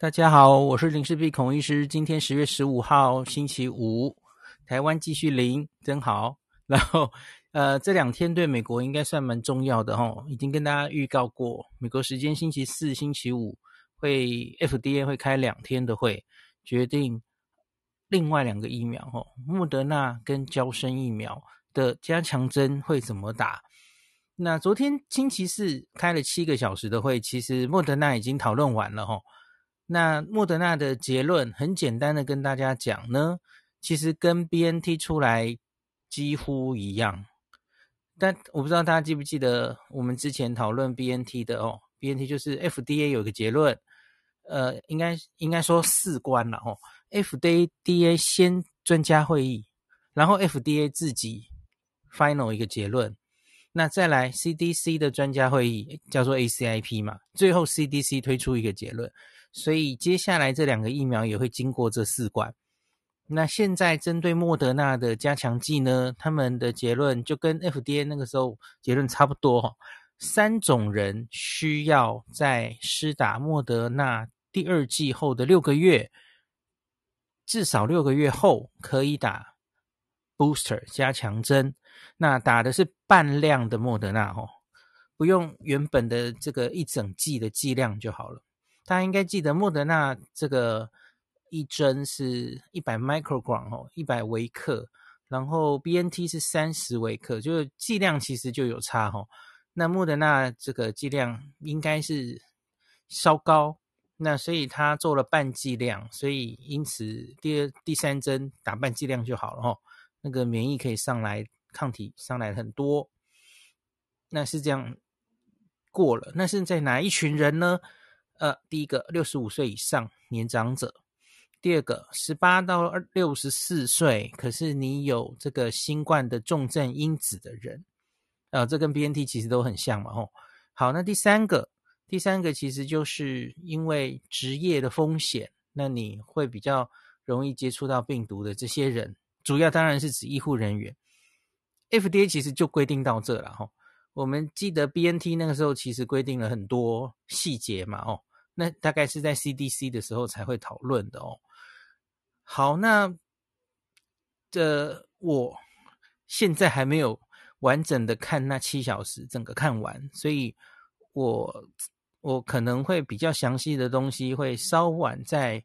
大家好，我是林氏璧孔医师。今天十月十五号星期五，台湾继续零，真好。然后，呃，这两天对美国应该算蛮重要的齁，已经跟大家预告过，美国时间星期四、星期五会 FDA 会开两天的会，决定另外两个疫苗齁，莫德纳跟娇生疫苗的加强针会怎么打。那昨天星期四开了七个小时的会，其实莫德纳已经讨论完了齁。那莫德纳的结论很简单的跟大家讲呢，其实跟 BNT 出来几乎一样，但我不知道大家记不记得我们之前讨论 BNT 的哦，BNT 就是 FDA 有个结论，呃，应该应该说四关了哦，FDA 先专家会议，然后 FDA 自己 final 一个结论，那再来 CDC 的专家会议叫做 ACIP 嘛，最后 CDC 推出一个结论。所以接下来这两个疫苗也会经过这四关。那现在针对莫德纳的加强剂呢，他们的结论就跟 FDA 那个时候结论差不多哈。三种人需要在施打莫德纳第二剂后的六个月，至少六个月后可以打 booster 加强针。那打的是半量的莫德纳哦，不用原本的这个一整剂的剂量就好了。大家应该记得，莫德纳这个一针是一百 microgram 哦，一百微克，然后 BNT 是三十微克，就是剂量其实就有差哦。那莫德纳这个剂量应该是稍高，那所以他做了半剂量，所以因此第二、第三针打半剂量就好了哦。那个免疫可以上来，抗体上来很多，那是这样过了。那是在哪一群人呢？呃，第一个六十五岁以上年长者，第二个十八到六十四岁，可是你有这个新冠的重症因子的人，呃，这跟 BNT 其实都很像嘛，吼。好，那第三个，第三个其实就是因为职业的风险，那你会比较容易接触到病毒的这些人，主要当然是指医护人员。FDA 其实就规定到这了，吼。我们记得 BNT 那个时候其实规定了很多细节嘛，哦。那大概是在 CDC 的时候才会讨论的哦。好，那这我现在还没有完整的看那七小时整个看完，所以我我可能会比较详细的东西会稍晚在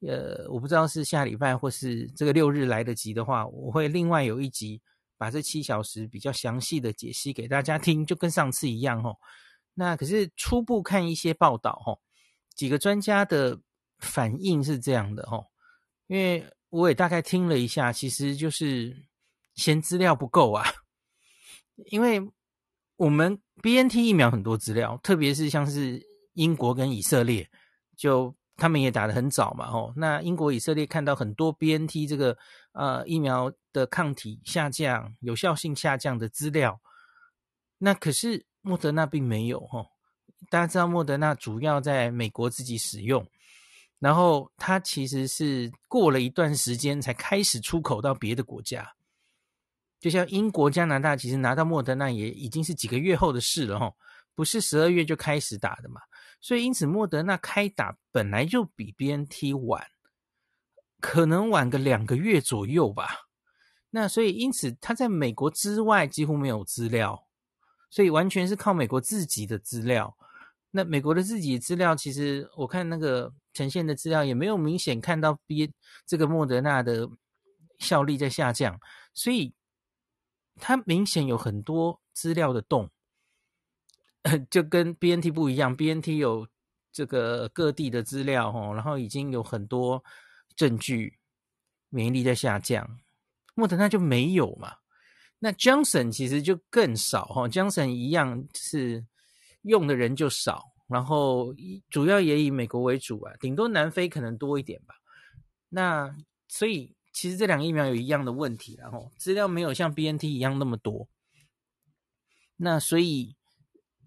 呃，我不知道是下礼拜或是这个六日来得及的话，我会另外有一集把这七小时比较详细的解析给大家听，就跟上次一样哦。那可是初步看一些报道哦。几个专家的反应是这样的哦，因为我也大概听了一下，其实就是嫌资料不够啊。因为我们 BNT 疫苗很多资料，特别是像是英国跟以色列，就他们也打得很早嘛哦。那英国、以色列看到很多 BNT 这个呃疫苗的抗体下降、有效性下降的资料，那可是莫德纳并没有哦。大家知道莫德纳主要在美国自己使用，然后它其实是过了一段时间才开始出口到别的国家，就像英国、加拿大，其实拿到莫德纳也已经是几个月后的事了齁，不是十二月就开始打的嘛，所以因此莫德纳开打本来就比 BNT 晚，可能晚个两个月左右吧。那所以因此他在美国之外几乎没有资料，所以完全是靠美国自己的资料。那美国的自己资料，其实我看那个呈现的资料也没有明显看到 B 这个莫德纳的效力在下降，所以它明显有很多资料的洞，就跟 BNT 不一样，BNT 有这个各地的资料哦，然后已经有很多证据免疫力在下降，莫德纳就没有嘛。那 Johnson 其实就更少哈，Johnson 一样是。用的人就少，然后主要也以美国为主啊，顶多南非可能多一点吧。那所以其实这两个疫苗有一样的问题，然后资料没有像 BNT 一样那么多。那所以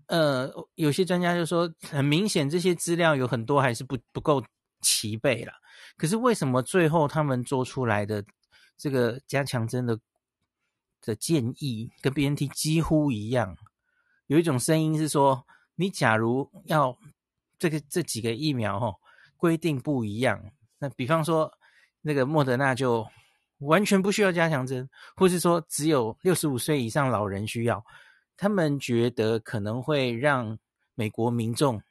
呃，有些专家就说，很明显这些资料有很多还是不不够齐备了。可是为什么最后他们做出来的这个加强针的的建议跟 BNT 几乎一样？有一种声音是说，你假如要这个这几个疫苗哦，规定不一样。那比方说，那个莫德纳就完全不需要加强针，或是说只有六十五岁以上老人需要。他们觉得可能会让美国民众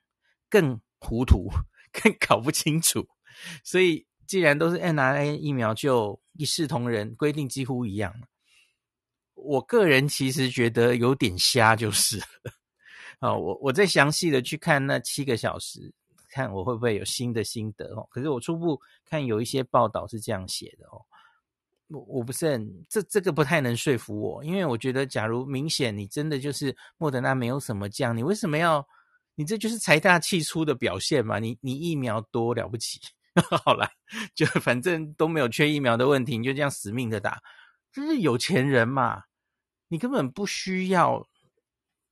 更糊涂、更搞不清楚。所以，既然都是 mRNA 疫苗，就一视同仁，规定几乎一样。我个人其实觉得有点瞎，就是了。我我再详细的去看那七个小时，看我会不会有新的心得哦。可是我初步看有一些报道是这样写的哦，我我不是很这这个不太能说服我，因为我觉得假如明显你真的就是莫德纳没有什么降，你为什么要？你这就是财大气粗的表现嘛？你你疫苗多了不起？好啦，就反正都没有缺疫苗的问题，你就这样死命的打，就是有钱人嘛，你根本不需要，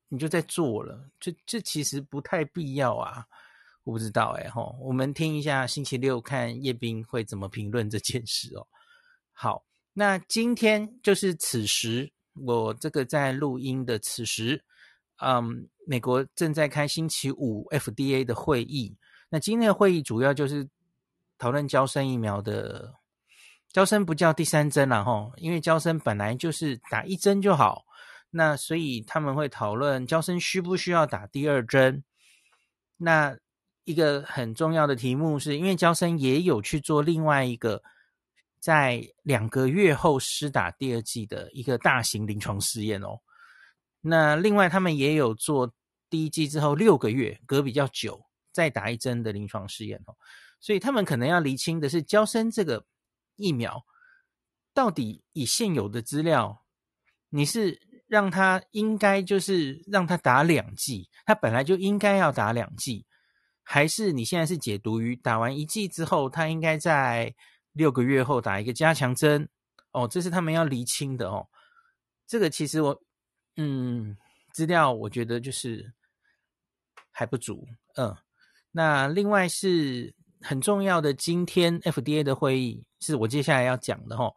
你就在做了，这这其实不太必要啊，我不知道哎吼，我们听一下星期六看叶斌会怎么评论这件事哦。好，那今天就是此时，我这个在录音的此时，嗯，美国正在开星期五 FDA 的会议，那今天的会议主要就是。讨论娇生疫苗的，娇生不叫第三针了哈，因为娇生本来就是打一针就好，那所以他们会讨论娇生需不需要打第二针。那一个很重要的题目是，因为娇生也有去做另外一个在两个月后施打第二剂的一个大型临床试验哦。那另外他们也有做第一剂之后六个月隔比较久再打一针的临床试验哦。所以他们可能要厘清的是，娇生这个疫苗到底以现有的资料，你是让他应该就是让他打两剂，他本来就应该要打两剂，还是你现在是解读于打完一剂之后，他应该在六个月后打一个加强针？哦，这是他们要厘清的哦。这个其实我嗯，资料我觉得就是还不足，嗯，那另外是。很重要的，今天 FDA 的会议是我接下来要讲的哦。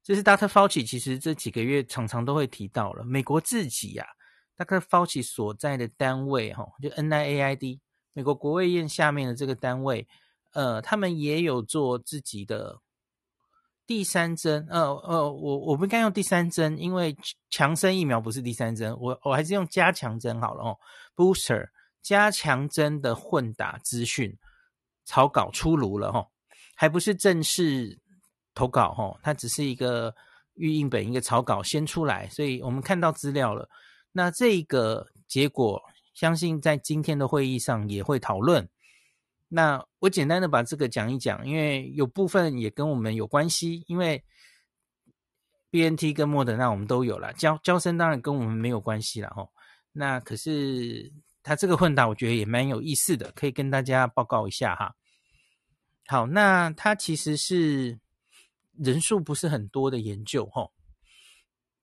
这是 Dr. Fauci 其实这几个月常常都会提到了，美国自己呀，Dr. Fauci 所在的单位齁，就 NIAID 美国国卫院下面的这个单位，呃，他们也有做自己的第三针。呃呃，我我不应该用第三针，因为强生疫苗不是第三针，我我还是用加强针好了哦，Booster 加强针的混打资讯。草稿出炉了哈，还不是正式投稿哈，它只是一个预印本，一个草稿先出来，所以我们看到资料了。那这个结果，相信在今天的会议上也会讨论。那我简单的把这个讲一讲，因为有部分也跟我们有关系，因为 BNT 跟莫德纳我们都有了，交交生当然跟我们没有关系了哈。那可是。他这个混打，我觉得也蛮有意思的，可以跟大家报告一下哈。好，那它其实是人数不是很多的研究哈。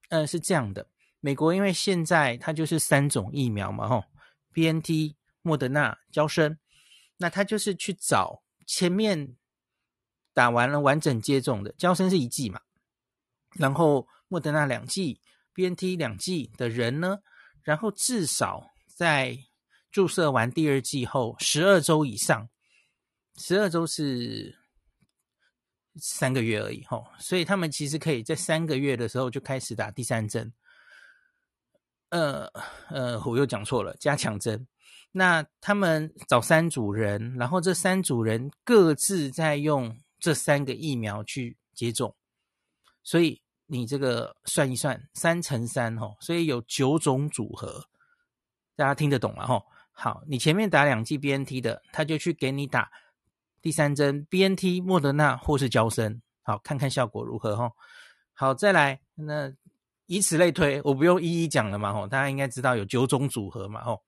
嗯，是这样的，美国因为现在它就是三种疫苗嘛吼，BNT、莫德纳、交生，那他就是去找前面打完了完整接种的，娇生是一剂嘛，然后莫德纳两剂，BNT 两剂的人呢，然后至少在注射完第二剂后十二周以上，十二周是三个月而已吼，所以他们其实可以在三个月的时候就开始打第三针。呃呃，我又讲错了，加强针。那他们找三组人，然后这三组人各自在用这三个疫苗去接种，所以你这个算一算，三乘三吼，所以有九种组合，大家听得懂了吼。好，你前面打两剂 BNT 的，他就去给你打第三针 BNT、莫德纳或是娇生，好，看看效果如何哈。好，再来，那以此类推，我不用一一讲了嘛吼，大家应该知道有九种组合嘛吼。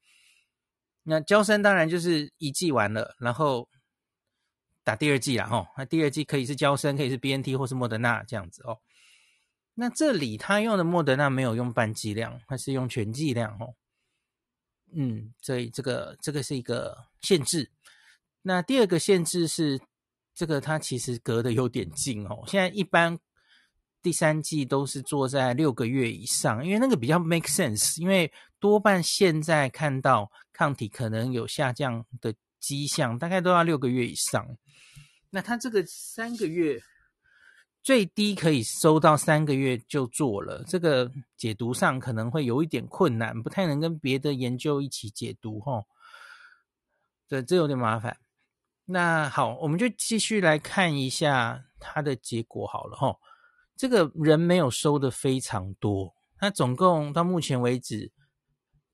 那娇生当然就是一季完了，然后打第二季啦吼，那第二季可以是娇生，可以是 BNT 或是莫德纳这样子哦。那这里他用的莫德纳没有用半剂量，他是用全剂量哦。嗯，所以这个这个是一个限制。那第二个限制是，这个它其实隔得有点近哦。现在一般第三季都是做在六个月以上，因为那个比较 make sense。因为多半现在看到抗体可能有下降的迹象，大概都要六个月以上。那他这个三个月最低可以收到三个月就做了，这个解读上可能会有一点困难，不太能跟别的研究一起解读哈。对，这有点麻烦。那好，我们就继续来看一下它的结果好了哈。这个人没有收的非常多，他总共到目前为止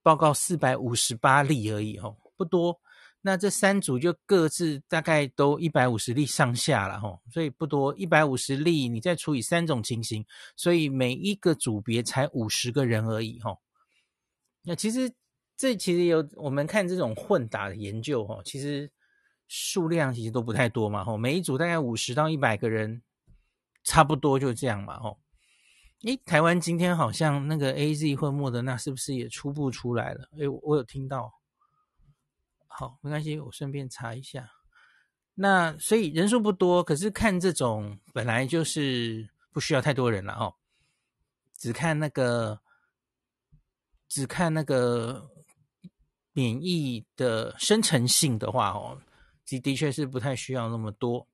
报告四百五十八例而已哦，不多。那这三组就各自大概都一百五十例上下了吼，所以不多，一百五十例你再除以三种情形，所以每一个组别才五十个人而已吼。那其实这其实有我们看这种混打的研究吼，其实数量其实都不太多嘛吼，每一组大概五十到一百个人，差不多就这样嘛吼。诶，台湾今天好像那个 AZ 或莫德纳是不是也初步出来了？诶，我有听到。好，没关系，我顺便查一下。那所以人数不多，可是看这种本来就是不需要太多人了哦。只看那个，只看那个免疫的生成性的话哦，的的确是不太需要那么多。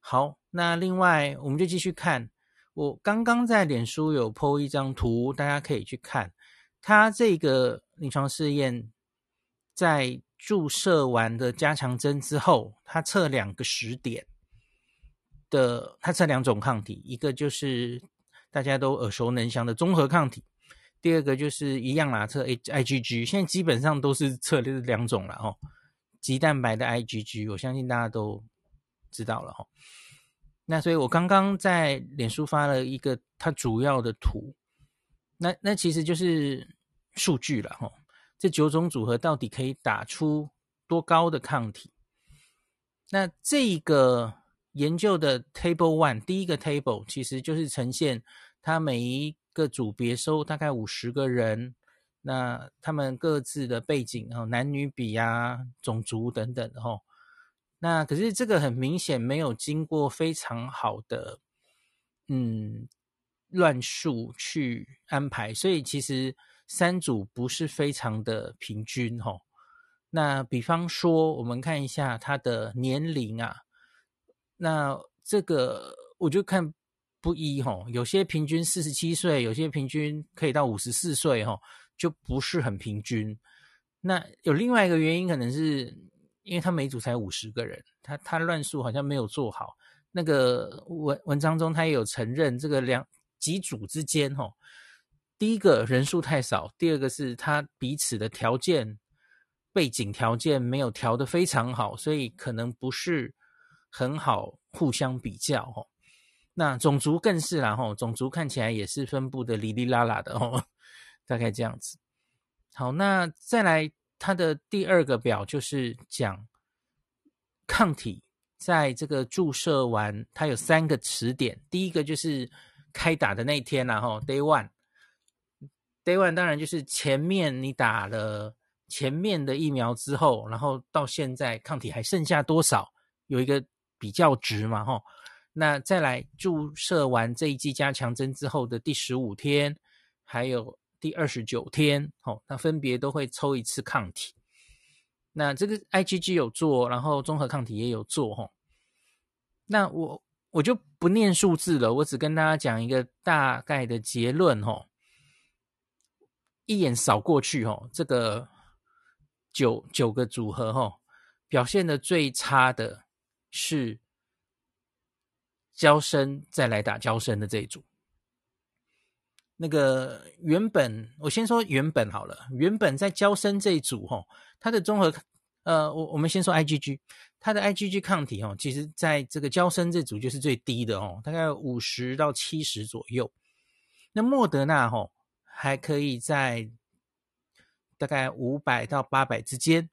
好，那另外我们就继续看。我刚刚在脸书有 po 一张图，大家可以去看。它这个临床试验在。注射完的加强针之后，他测两个时点的，他测两种抗体，一个就是大家都耳熟能详的综合抗体，第二个就是一样啦，测 IgG。现在基本上都是测这两种了哦，鸡蛋白的 IgG，我相信大家都知道了哈。那所以我刚刚在脸书发了一个它主要的图，那那其实就是数据了哈。这九种组合到底可以打出多高的抗体？那这个研究的 Table One 第一个 Table 其实就是呈现它每一个组别收大概五十个人，那他们各自的背景啊，男女比啊，种族等等哈。那可是这个很明显没有经过非常好的嗯乱数去安排，所以其实。三组不是非常的平均哈，那比方说，我们看一下他的年龄啊，那这个我就看不一哈，有些平均四十七岁，有些平均可以到五十四岁哈，就不是很平均。那有另外一个原因，可能是因为他每组才五十个人，他他乱数好像没有做好。那个文文章中他也有承认，这个两几组之间哈。第一个人数太少，第二个是他彼此的条件、背景条件没有调得非常好，所以可能不是很好互相比较哦。那种族更是啦吼，种族看起来也是分布的哩哩啦啦的哦，大概这样子。好，那再来它的第二个表就是讲抗体在这个注射完，它有三个词点，第一个就是开打的那天啦吼，Day One。Day one 当然就是前面你打了前面的疫苗之后，然后到现在抗体还剩下多少，有一个比较值嘛，吼。那再来注射完这一剂加强针之后的第十五天，还有第二十九天，吼，那分别都会抽一次抗体。那这个 IgG 有做，然后综合抗体也有做，吼。那我我就不念数字了，我只跟大家讲一个大概的结论，吼。一眼扫过去，哦，这个九九个组合，哦，表现的最差的是交生再来打交生的这一组。那个原本我先说原本好了，原本在娇生这一组，哦，它的综合，呃，我我们先说 IgG，它的 IgG 抗体，哦，其实在这个娇生这组就是最低的，哦，大概五十到七十左右。那莫德纳，哦，还可以在大概五百到八百之间，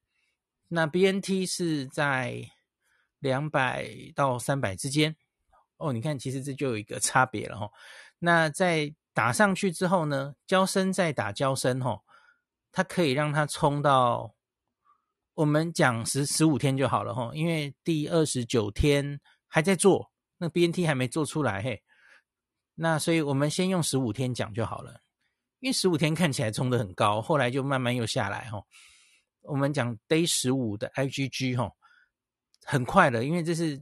那 BNT 是在两百到三百之间。哦，你看，其实这就有一个差别了哈。那在打上去之后呢，娇生再打娇生哈，它可以让它冲到我们讲十十五天就好了哈，因为第二十九天还在做，那 BNT 还没做出来嘿。那所以我们先用十五天讲就好了。因为十五天看起来冲得很高，后来就慢慢又下来哈。我们讲 Day 十五的 IgG 哈，很快的，因为这是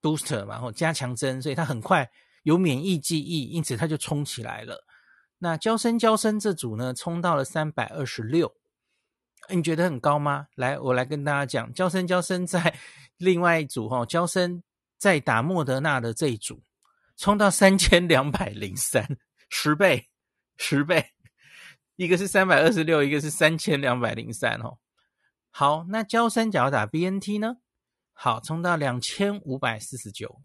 booster 嘛，吼加强针，所以它很快有免疫记忆，因此它就冲起来了。那娇生娇生这组呢，冲到了三百二十六，你觉得很高吗？来，我来跟大家讲，娇生娇生在 另外一组哈，娇生在打莫德纳的这一组，冲到三千两百零三，十倍，十倍，一个是三百二十六，一个是三千两百零三哦。好，那娇生假如打 BNT 呢？好，冲到两千五百四十九，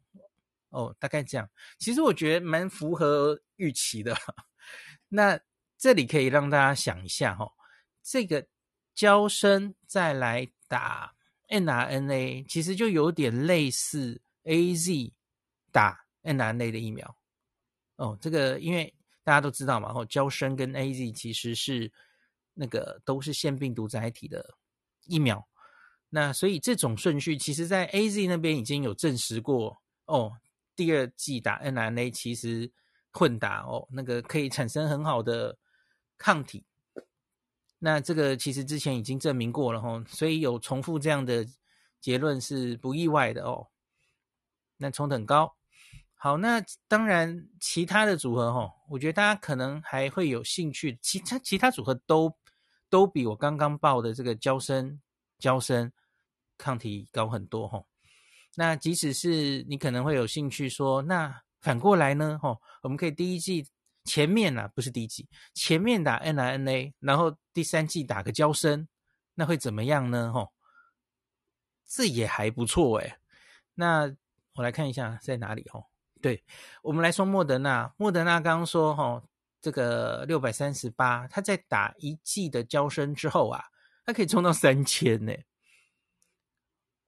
哦，大概这样。其实我觉得蛮符合预期的。那这里可以让大家想一下哈、哦，这个交生再来打 mRNA，其实就有点类似 AZ 打 mRNA 的疫苗。哦，这个因为大家都知道嘛，哦，交生跟 AZ 其实是那个都是腺病毒载体的。疫苗，那所以这种顺序，其实在 AZ 那边已经有证实过哦。第二季打 mRNA 其实混打哦，那个可以产生很好的抗体。那这个其实之前已经证明过了哦，所以有重复这样的结论是不意外的哦。那冲等高，好，那当然其他的组合哦，我觉得大家可能还会有兴趣，其他其他组合都。都比我刚刚报的这个娇生娇生抗体高很多吼。那即使是你可能会有兴趣说，那反过来呢吼，我们可以第一季前面啊，不是第一季前面打 mRNA，然后第三季打个交生，那会怎么样呢吼？这也还不错诶。那我来看一下在哪里哦。对，我们来说莫德纳，莫德纳刚刚说吼。这个六百三十八，他在打一季的交生之后啊，他可以冲到三千呢。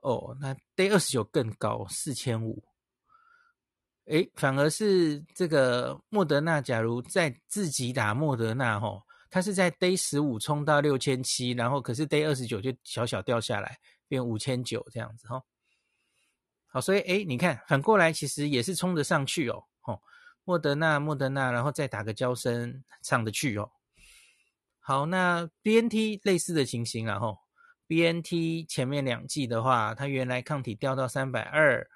哦，那 day 二十九更高，四千五。诶，反而是这个莫德纳，假如在自己打莫德纳，吼，他是在 day 十五冲到六千七，然后可是 day 二十九就小小掉下来，变五千九这样子，吼。好，所以诶，你看反过来其实也是冲得上去哦，吼。莫德纳，莫德纳，然后再打个娇生，上得去哦。好，那 BNT 类似的情形，然后 BNT 前面两季的话，它原来抗体掉到三百二，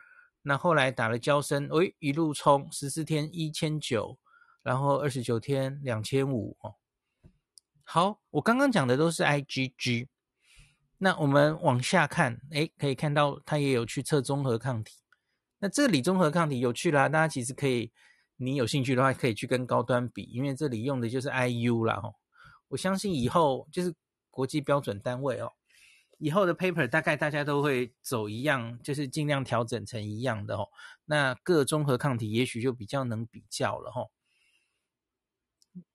那后来打了娇生，诶，一路冲十四天一千九，然后二十九天两千五哦。好，我刚刚讲的都是 IgG，那我们往下看，诶，可以看到它也有去测综合抗体。那这里综合抗体有趣啦，大家其实可以。你有兴趣的话，可以去跟高端比，因为这里用的就是 IU 啦哦。我相信以后就是国际标准单位哦，以后的 paper 大概大家都会走一样，就是尽量调整成一样的哦。那各综合抗体也许就比较能比较了吼。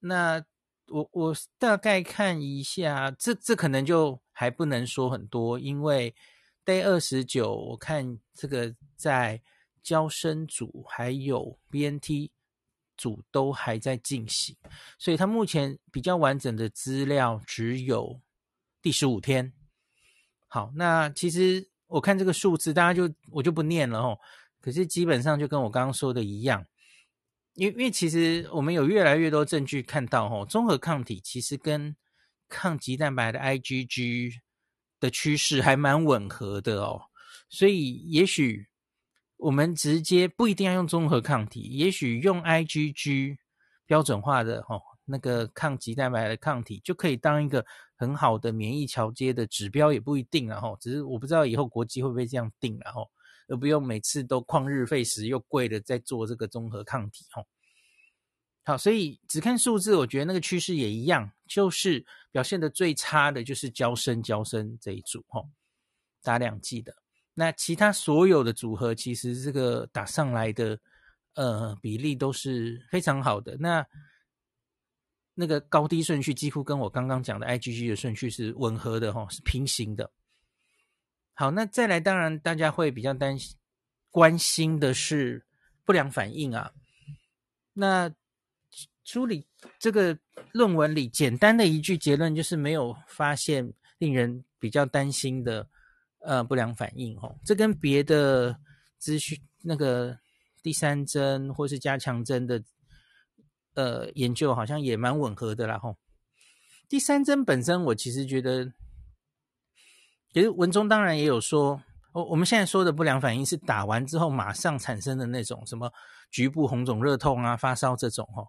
那我我大概看一下，这这可能就还不能说很多，因为 day 二十九我看这个在。交生组还有 BNT 组都还在进行，所以它目前比较完整的资料只有第十五天。好，那其实我看这个数字，大家就我就不念了哦。可是基本上就跟我刚刚说的一样，因为因为其实我们有越来越多证据看到哦，综合抗体其实跟抗棘蛋白的 IgG 的趋势还蛮吻合的哦，所以也许。我们直接不一定要用综合抗体，也许用 IgG 标准化的哦，那个抗棘蛋白的抗体就可以当一个很好的免疫桥接的指标，也不一定了哈。只是我不知道以后国际会不会这样定了哈，而不用每次都旷日费时又贵的在做这个综合抗体哈。好，所以只看数字，我觉得那个趋势也一样，就是表现的最差的就是交生交生这一组哈，打两剂的。那其他所有的组合，其实这个打上来的呃比例都是非常好的。那那个高低顺序几乎跟我刚刚讲的 IgG 的顺序是吻合的哈，是平行的。好，那再来，当然大家会比较担心、关心的是不良反应啊。那书里这个论文里简单的一句结论就是没有发现令人比较担心的。呃，不良反应哦，这跟别的资讯那个第三针或是加强针的呃研究好像也蛮吻合的啦吼。第三针本身，我其实觉得其实文中当然也有说，我我们现在说的不良反应是打完之后马上产生的那种什么局部红肿、热痛啊、发烧这种哦。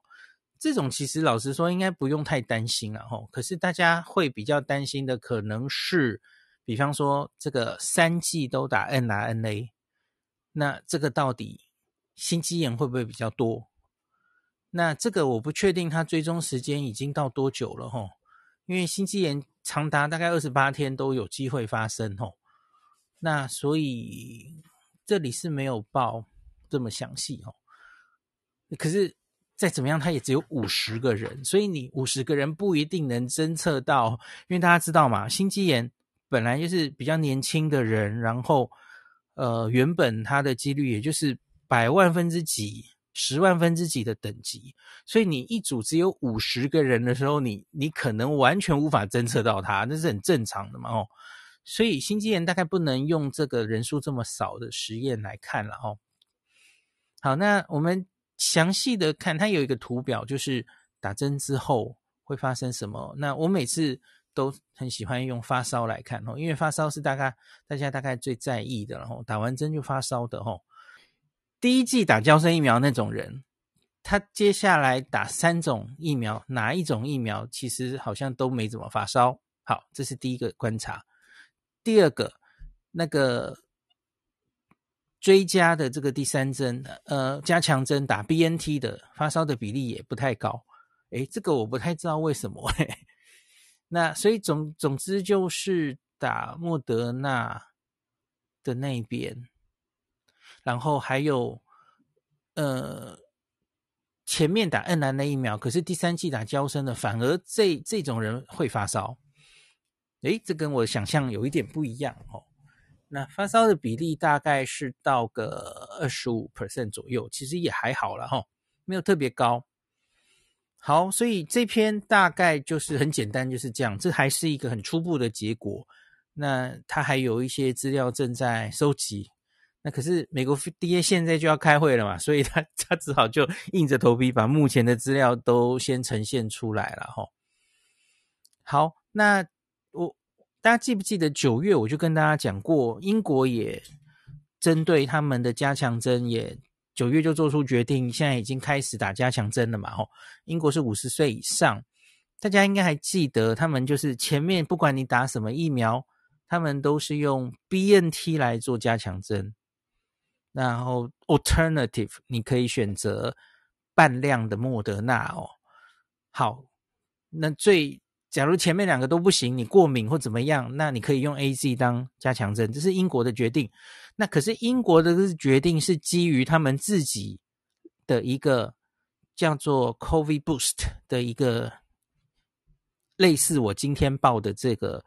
这种其实老实说应该不用太担心了吼。可是大家会比较担心的可能是，比方说这个三剂都打 mRNA，那这个到底心肌炎会不会比较多？那这个我不确定它追踪时间已经到多久了吼。因为心肌炎长达大概二十八天都有机会发生吼，那所以这里是没有报这么详细吼。可是再怎么样，它也只有五十个人，所以你五十个人不一定能侦测到。因为大家知道嘛，心肌炎本来就是比较年轻的人，然后呃，原本它的几率也就是百万分之几。十万分之几的等级，所以你一组只有五十个人的时候，你你可能完全无法侦测到它，那是很正常的嘛哦。所以心肌炎大概不能用这个人数这么少的实验来看了哦。好，那我们详细的看，它有一个图表，就是打针之后会发生什么。那我每次都很喜欢用发烧来看哦，因为发烧是大概大家大概最在意的，然后打完针就发烧的哦。第一季打胶生疫苗那种人，他接下来打三种疫苗，哪一种疫苗其实好像都没怎么发烧。好，这是第一个观察。第二个，那个追加的这个第三针，呃，加强针打 BNT 的发烧的比例也不太高。诶，这个我不太知道为什么。诶，那所以总总之就是打莫德纳的那边。然后还有，呃，前面打 mRNA 疫苗，可是第三季打娇生的，反而这这种人会发烧。诶，这跟我想象有一点不一样哦。那发烧的比例大概是到个二十五 percent 左右，其实也还好了哈、哦，没有特别高。好，所以这篇大概就是很简单，就是这样。这还是一个很初步的结果。那他还有一些资料正在收集。那可是美国 FDA 现在就要开会了嘛，所以他他只好就硬着头皮把目前的资料都先呈现出来了哈。好，那我大家记不记得九月我就跟大家讲过，英国也针对他们的加强针也九月就做出决定，现在已经开始打加强针了嘛齁。英国是五十岁以上，大家应该还记得，他们就是前面不管你打什么疫苗，他们都是用 BNT 来做加强针。然后，alternative，你可以选择半量的莫德纳哦。好，那最假如前面两个都不行，你过敏或怎么样，那你可以用 AZ 当加强针，这是英国的决定。那可是英国的决定是基于他们自己的一个叫做 COVID Boost 的一个类似我今天报的这个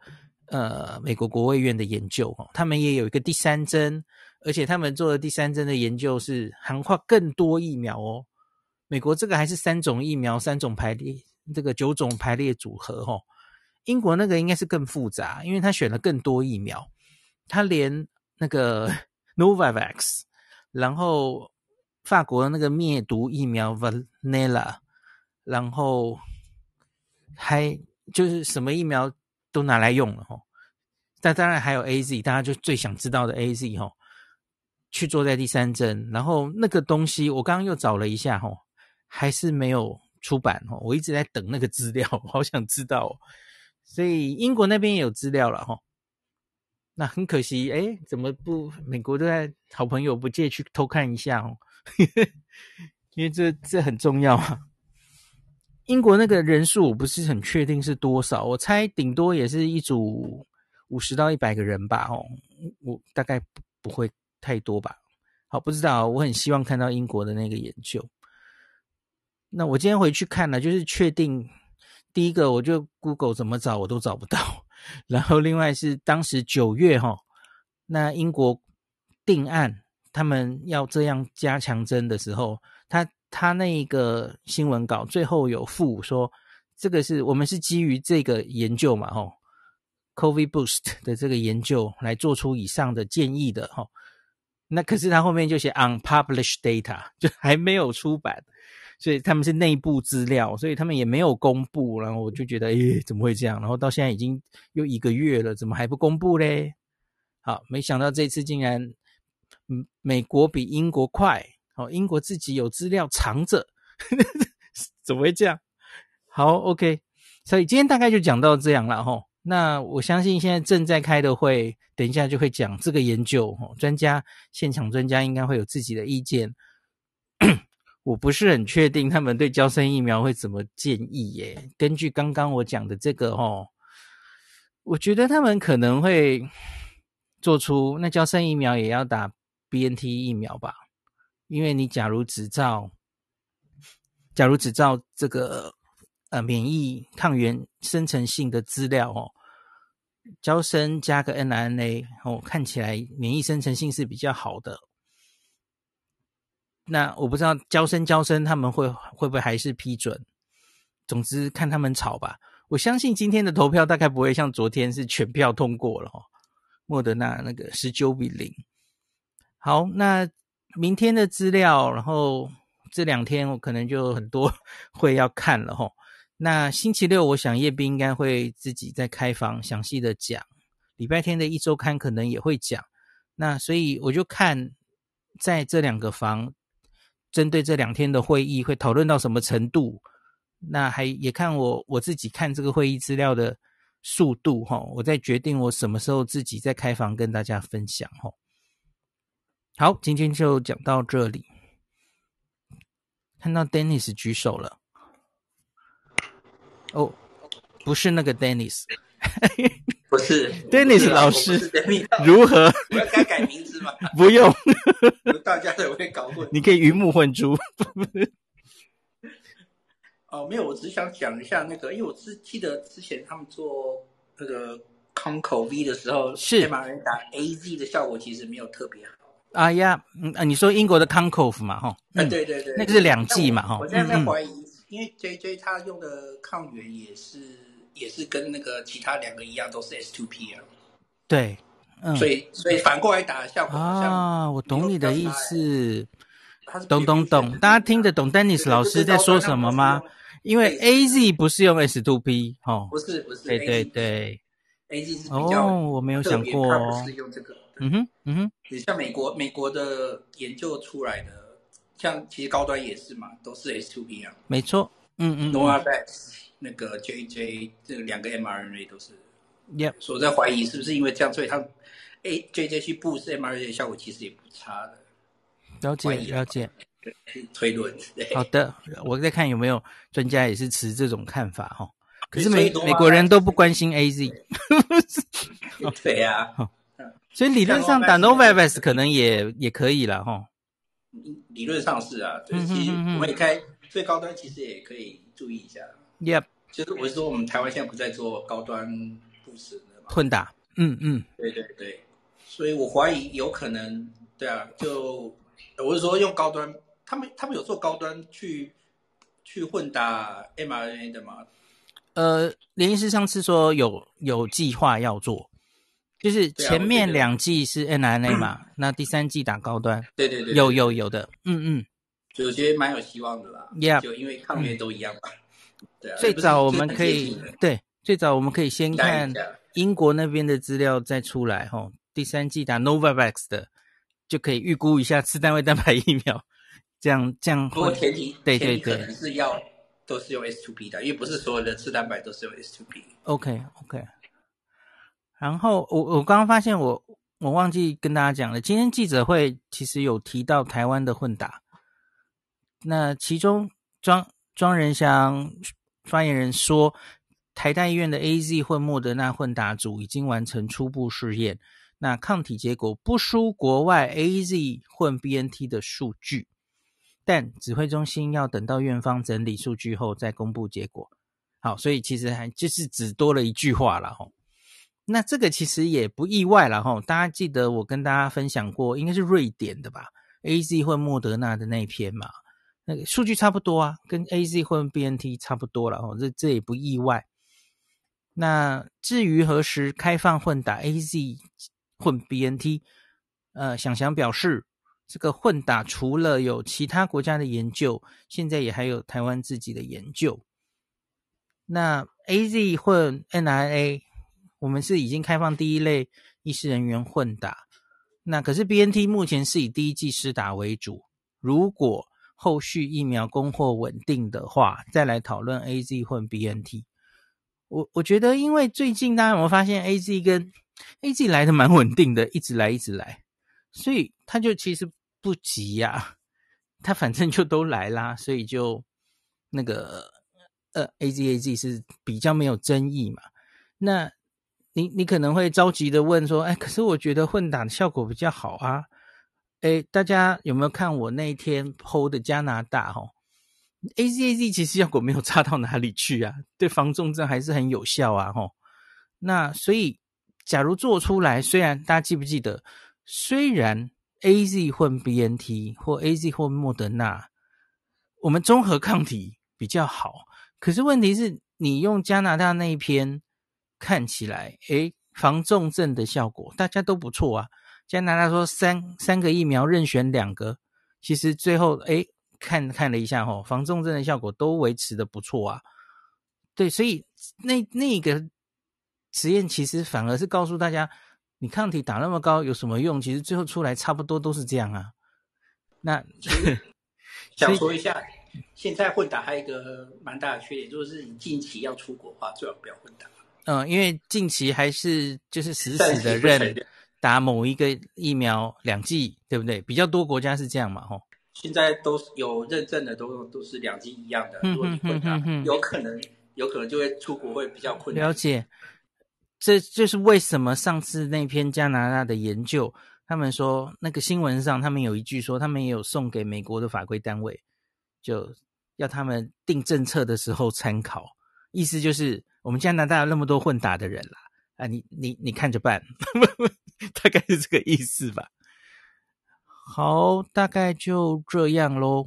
呃美国国卫院的研究哦，他们也有一个第三针。而且他们做的第三针的研究是涵盖更多疫苗哦。美国这个还是三种疫苗，三种排列，这个九种排列组合哦。英国那个应该是更复杂，因为他选了更多疫苗，他连那个 Novavax，然后法国的那个灭毒疫苗 Valneva，然后还就是什么疫苗都拿来用了哦。但当然还有 AZ，大家就最想知道的 AZ 哦。去做在第三针，然后那个东西我刚刚又找了一下吼，还是没有出版吼，我一直在等那个资料，好想知道哦。所以英国那边也有资料了吼，那很可惜诶，怎么不美国都在好朋友不借去偷看一下哦？因为这这很重要啊。英国那个人数我不是很确定是多少，我猜顶多也是一组五十到一百个人吧哦，我大概不会。太多吧，好，不知道，我很希望看到英国的那个研究。那我今天回去看了，就是确定第一个，我就 Google 怎么找我都找不到。然后另外是当时九月哈，那英国定案，他们要这样加强针的时候，他他那个新闻稿最后有附说，这个是我们是基于这个研究嘛，吼，COVID Boost 的这个研究来做出以上的建议的，哈。那可是他后面就写 unpublished data，就还没有出版，所以他们是内部资料，所以他们也没有公布。然后我就觉得，诶，怎么会这样？然后到现在已经又一个月了，怎么还不公布嘞？好，没想到这次竟然，嗯，美国比英国快。哦，英国自己有资料藏着，怎么会这样？好，OK。所以今天大概就讲到这样了哈。那我相信现在正在开的会，等一下就会讲这个研究。哈，专家现场专家应该会有自己的意见。我不是很确定他们对娇生疫苗会怎么建议耶。根据刚刚我讲的这个哈，我觉得他们可能会做出那娇生疫苗也要打 BNT 疫苗吧，因为你假如只照，假如只照这个。呃，免疫抗原生成性的资料哦，娇生加个 mRNA 哦，看起来免疫生成性是比较好的。那我不知道娇生娇生他们会会不会还是批准？总之看他们吵吧。我相信今天的投票大概不会像昨天是全票通过了哦。莫德纳那个十九比零。好，那明天的资料，然后这两天我可能就很多 会要看了吼。那星期六，我想叶斌应该会自己在开房详细的讲。礼拜天的一周刊可能也会讲。那所以我就看在这两个房针对这两天的会议会讨论到什么程度。那还也看我我自己看这个会议资料的速度哈，我再决定我什么时候自己再开房跟大家分享哈。好，今天就讲到这里。看到 Dennis 举手了。哦，不是那个 Dennis，不是 Dennis 老师，如何？我要该改名字吗？不用，大家都会搞混。你可以鱼目混珠。哦，没有，我只是想讲一下那个，因为我只记得之前他们做那个康口 V 的时候，是马人打 AZ 的效果其实没有特别好。啊呀，嗯啊，你说英国的康口夫嘛，哈，嗯，对对对，那个是两剂嘛，哈。我现在在怀疑。因为 J J 他用的抗原也是也是跟那个其他两个一样，都是 S two P 啊。对，嗯，所以所以反过来打的效果啊，我懂你的意思，懂懂懂，大家听得懂 Dennis 老师在说什么吗？因为 A Z 不是用 S two P 哦，不是不是，对对对，A Z 是比较哦，我没有想过哦，是用这个，嗯哼嗯哼，你像美国美国的研究出来的。像其实高端也是嘛，都是 S2P 啊。没错，嗯嗯。Novavax 那个 JJ 这两个 mRNA 都是。Yep。所以我在怀疑是不是因为这样，所以他 A JJ 去 boost mRNA 的效果其实也不差的。了解了解。推论。好的，我再看有没有专家也是持这种看法哈。可是美美国人都不关心 AZ。对呀。所以理论上打 Novavax 可能也也可以了哈。理论上是啊，对，其实我们也开最高端，其实也可以注意一下。Yep，就是我是说，我们台湾现在不在做高端护士的嘛，混打。嗯嗯，对对对，所以我怀疑有可能，对啊，就我是说用高端，他们他们有做高端去去混打 mRNA 的吗？呃，林医师上次说有有计划要做。就是前面两季是 mRNA 嘛，那第三季打高端，对对对，有有有的，嗯嗯，就我觉得蛮有希望的啦。Yeah，就因为抗原都一样嘛。对啊。最早我们可以对，最早我们可以先看英国那边的资料再出来吼，第三季打 Novavax 的就可以预估一下次单位蛋白疫苗，这 样这样。不过前提对对对，可能是要都是用 S2P 的，因为不是所有的次蛋白都是用 S2P。OK OK。然后我我刚刚发现我我忘记跟大家讲了，今天记者会其实有提到台湾的混打，那其中庄庄仁祥发言人说，台大医院的 AZ 混莫德纳混打组已经完成初步试验，那抗体结果不输国外 AZ 混 BNT 的数据，但指挥中心要等到院方整理数据后再公布结果。好，所以其实还就是只多了一句话了吼。那这个其实也不意外了哈，大家记得我跟大家分享过，应该是瑞典的吧，AZ 混莫德纳的那一篇嘛，那个数据差不多啊，跟 AZ 混 BNT 差不多了哈，这这也不意外。那至于何时开放混打 AZ 混 BNT，呃，想想表示，这个混打除了有其他国家的研究，现在也还有台湾自己的研究。那 AZ 混 N I A 我们是已经开放第一类医师人员混打。那可是 BNT 目前是以第一剂施打为主，如果后续疫苗供货稳定的话，再来讨论 AZ 混 BNT。我我觉得，因为最近大家有没有发现 AZ 跟 AZ 来的蛮稳定的，一直来一直来，所以他就其实不急呀、他反正就都来啦，所以就那个呃 AZ AZ 是比较没有争议嘛。那你你可能会着急的问说，哎，可是我觉得混打的效果比较好啊。哎，大家有没有看我那一天剖的加拿大齁？AZAZ 其实效果没有差到哪里去啊，对防重症还是很有效啊齁。那所以，假如做出来，虽然大家记不记得，虽然 AZ 混 BNT 或 AZ 混莫德纳，我们综合抗体比较好，可是问题是你用加拿大那一篇。看起来，诶，防重症的效果大家都不错啊。加拿大说三三个疫苗任选两个，其实最后诶看看了一下吼，防重症的效果都维持的不错啊。对，所以那那个实验其实反而是告诉大家，你抗体打那么高有什么用？其实最后出来差不多都是这样啊。那 想说一下，现在混打还有一个蛮大的缺点，就是你近期要出国的话，最好不要混打。嗯，因为近期还是就是死死的认打某一个疫苗两剂，对不对？比较多国家是这样嘛，吼。现在都有认证的，都都是两剂一样的。如果你混打，有可能有可能就会出国会比较困难。了解，这就是为什么上次那篇加拿大的研究，他们说那个新闻上他们有一句说，他们也有送给美国的法规单位，就要他们定政策的时候参考，意思就是。我们加拿大有那么多混打的人啦，啊，你你你看着办，大概是这个意思吧。好，大概就这样喽。